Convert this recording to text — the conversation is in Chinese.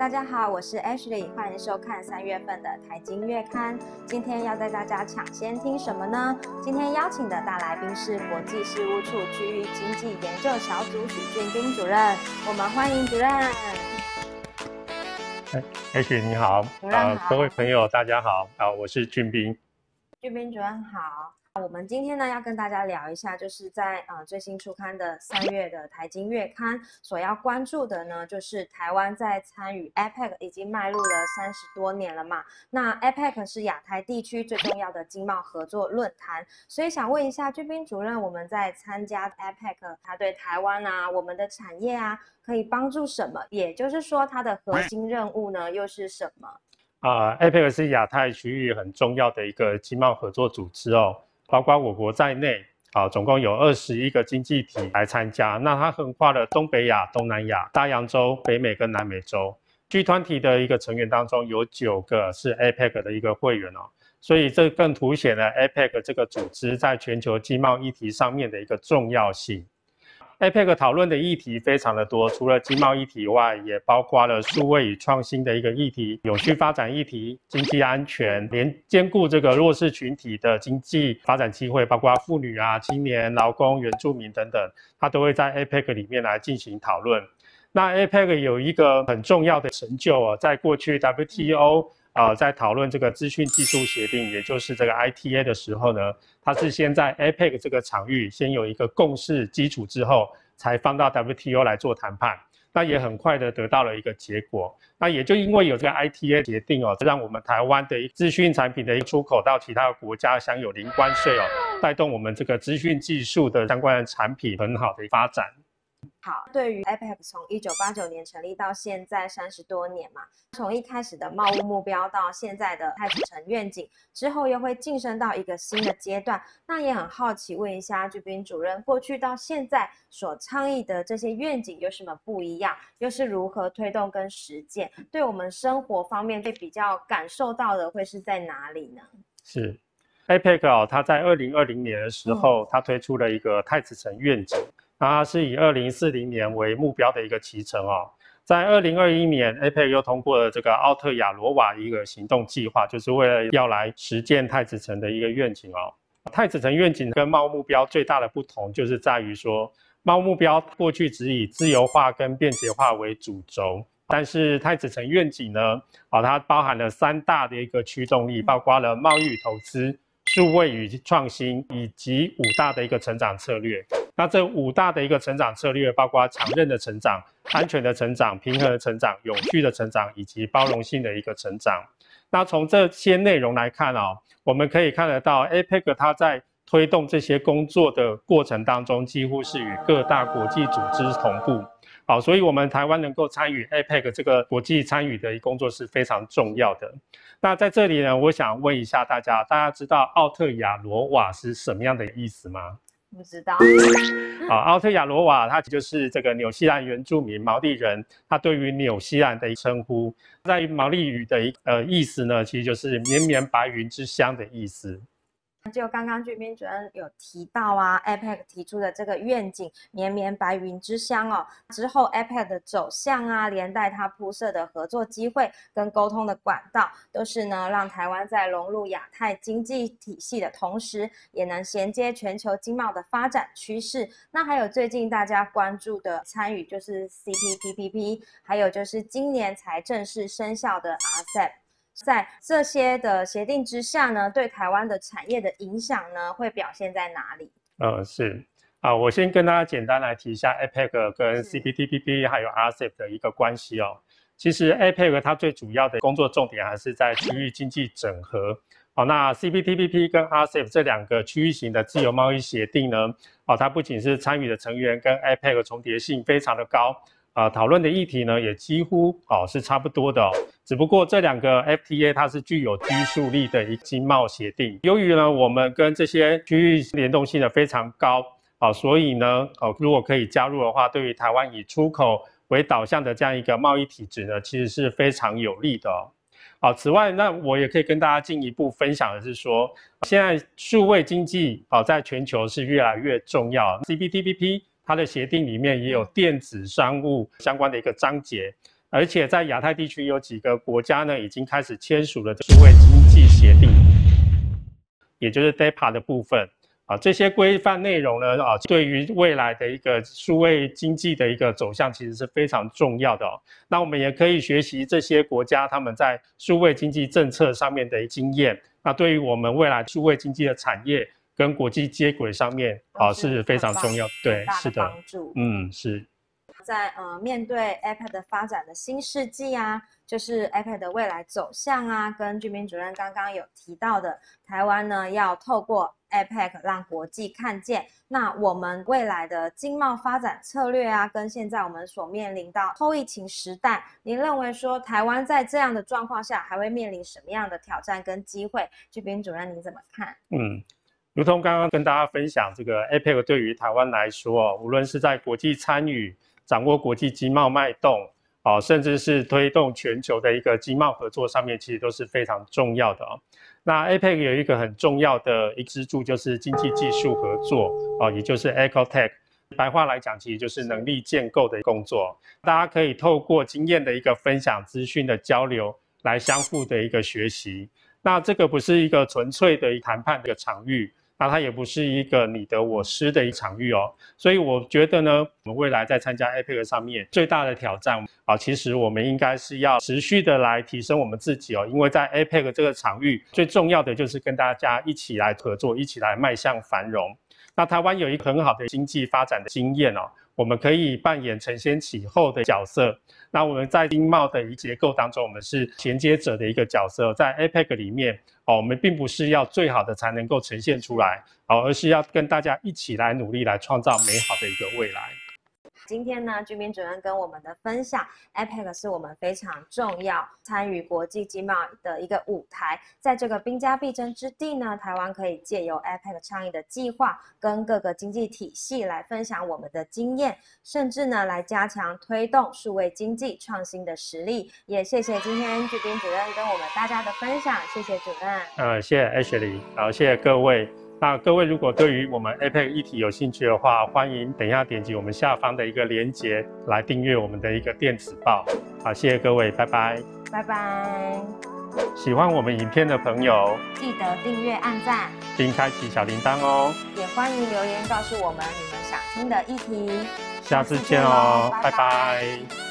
大家好，我是 Ashley，欢迎收看三月份的财经月刊。今天要带大家抢先听什么呢？今天邀请的大来宾是国际事务处区域经济研究小组许俊斌主任，我们欢迎主任。哎，Ashley 你好，主任好各位朋友大家好，啊，我是俊斌。俊斌主任好。我们今天呢要跟大家聊一下，就是在呃最新出刊的三月的财经月刊所要关注的呢，就是台湾在参与 APEC 已经迈入了三十多年了嘛。那 APEC 是亚太地区最重要的经贸合作论坛，所以想问一下俊斌主任，我们在参加 APEC，它对台湾啊，我们的产业啊，可以帮助什么？也就是说，它的核心任务呢又是什么？啊，APEC 是亚太区域很重要的一个经贸合作组织哦。包括我国在内，啊，总共有二十一个经济体来参加。那它横跨了东北亚、东南亚、大洋洲、北美跟南美洲。G 团体的一个成员当中，有九个是 APEC 的一个会员哦。所以这更凸显了 APEC 这个组织在全球经贸议题上面的一个重要性。APEC 讨论的议题非常的多，除了经贸议题外，也包括了数位与创新的一个议题、永续发展议题、经济安全，连兼顾这个弱势群体的经济发展机会，包括妇女啊、青年、劳工、原住民等等，它都会在 APEC 里面来进行讨论。那 APEC 有一个很重要的成就啊，在过去 WTO 啊，在讨论这个资讯技术协定，也就是这个 ITA 的时候呢。它是先在 APEC 这个场域先有一个共识基础之后，才放到 WTO 来做谈判，那也很快的得到了一个结果。那也就因为有这个 ITA 协定哦，让我们台湾的资讯产品的一出口到其他国家享有零关税哦，带动我们这个资讯技术的相关的产品很好的发展。好，对于 APEC 从一九八九年成立到现在三十多年嘛，从一开始的贸易目标到现在的太子城愿景，之后又会晋升到一个新的阶段。那也很好奇，问一下居斌主任，过去到现在所倡议的这些愿景有什么不一样？又是如何推动跟实践？对我们生活方面会比较感受到的会是在哪里呢？是 APEC 哦，它在二零二零年的时候，它推出了一个太子城愿景。它是以二零四零年为目标的一个骑程哦，在二零二一年，APEC 又通过了这个奥特亚罗瓦一个行动计划，就是为了要来实践太子城的一个愿景哦。太子城愿景跟贸目标最大的不同，就是在于说，贸目标过去只以自由化跟便捷化为主轴，但是太子城愿景呢，啊，它包含了三大的一个驱动力，包括了贸易与投资、数位与创新，以及五大的一个成长策略。那这五大的一个成长策略，包括强韧的成长、安全的成长、平衡的成长、永续的成长以及包容性的一个成长。那从这些内容来看啊，我们可以看得到，APEC 它在推动这些工作的过程当中，几乎是与各大国际组织同步。好，所以我们台湾能够参与 APEC 这个国际参与的工作是非常重要的。那在这里呢，我想问一下大家，大家知道奥特亚罗瓦是什么样的意思吗？不知道。啊，奥特亚罗瓦，它就是这个纽西兰原住民毛利人，他对于纽西兰的称呼，在毛利语的一呃意思呢，其实就是绵绵白云之乡的意思。就刚刚俊斌主任有提到啊，APEC 提出的这个愿景“绵绵白云之乡”哦，之后 APEC 的走向啊，连带它铺设的合作机会跟沟通的管道，都是呢让台湾在融入亚太经济体系的同时，也能衔接全球经贸的发展趋势。那还有最近大家关注的参与，就是 CPTPP，还有就是今年才正式生效的 RCEP。在这些的协定之下呢，对台湾的产业的影响呢，会表现在哪里？呃，是啊，我先跟大家简单来提一下 APEC 跟 CPTPP 还有 RCEP 的一个关系哦。其实 APEC 它最主要的工作重点还是在区域经济整合。好，那 CPTPP 跟 RCEP 这两个区域型的自由贸易协定呢，哦，它不仅是参与的成员跟 APEC 重叠性非常的高。啊，讨论的议题呢，也几乎哦是差不多的。只不过这两个 FTA 它是具有拘束力的一经贸协定。由于呢，我们跟这些区域联动性的非常高啊，所以呢，哦，如果可以加入的话，对于台湾以出口为导向的这样一个贸易体制呢，其实是非常有利的哦。好，此外，那我也可以跟大家进一步分享的是说，现在数位经济啊，在全球是越来越重要。CPTPP 它的协定里面也有电子商务相关的一个章节。而且在亚太地区有几个国家呢，已经开始签署了数位经济协定，也就是 DEPA 的部分。啊，这些规范内容呢，啊，对于未来的一个数位经济的一个走向，其实是非常重要的哦。那我们也可以学习这些国家他们在数位经济政策上面的经验。那对于我们未来数位经济的产业跟国际接轨上面，啊，是非常重要。对，是的，帮助。嗯，是。在呃面对 iPad 发展的新世纪啊，就是 iPad 的未来走向啊，跟居民主任刚刚有提到的，台湾呢要透过 iPad 让国际看见。那我们未来的经贸发展策略啊，跟现在我们所面临到后疫情时代，您认为说台湾在这样的状况下还会面临什么样的挑战跟机会？居民主任您怎么看？嗯，如同刚刚跟大家分享，这个 APEC 对于台湾来说，无论是在国际参与。掌握国际经贸脉动，啊，甚至是推动全球的一个经贸合作上面，其实都是非常重要的啊。那 APEC 有一个很重要的一支柱，就是经济技术合作，啊，也就是 EcoTech。白话来讲，其实就是能力建构的工作。大家可以透过经验的一个分享、资讯的交流，来相互的一个学习。那这个不是一个纯粹的谈判的一个场域。那它也不是一个你得我失的一场域哦，所以我觉得呢，我们未来在参加 APEC 上面最大的挑战啊，其实我们应该是要持续的来提升我们自己哦，因为在 APEC 这个场域，最重要的就是跟大家一起来合作，一起来迈向繁荣。那台湾有一个很好的经济发展的经验哦，我们可以扮演承先启后的角色。那我们在经贸的一结构当中，我们是衔接者的一个角色，在 APEC 里面哦，我们并不是要最好的才能够呈现出来哦，而是要跟大家一起来努力，来创造美好的一个未来。今天呢，居民主任跟我们的分享，APEC 是我们非常重要参与国际经贸的一个舞台。在这个兵家必争之地呢，台湾可以借由 APEC 倡议的计划，跟各个经济体系来分享我们的经验，甚至呢来加强推动数位经济创新的实力。也谢谢今天居民主任跟我们大家的分享，谢谢主任。呃，谢谢 Ashley，好，谢谢各位。那各位如果对于我们 APEC 议题有兴趣的话，欢迎等一下点击我们下方的一个链接来订阅我们的一个电子报。好，谢谢各位，拜拜。拜拜。喜欢我们影片的朋友，记得订阅、按赞，并开启小铃铛哦。也欢迎留言告诉我们你们想听的议题。下次见哦，拜拜。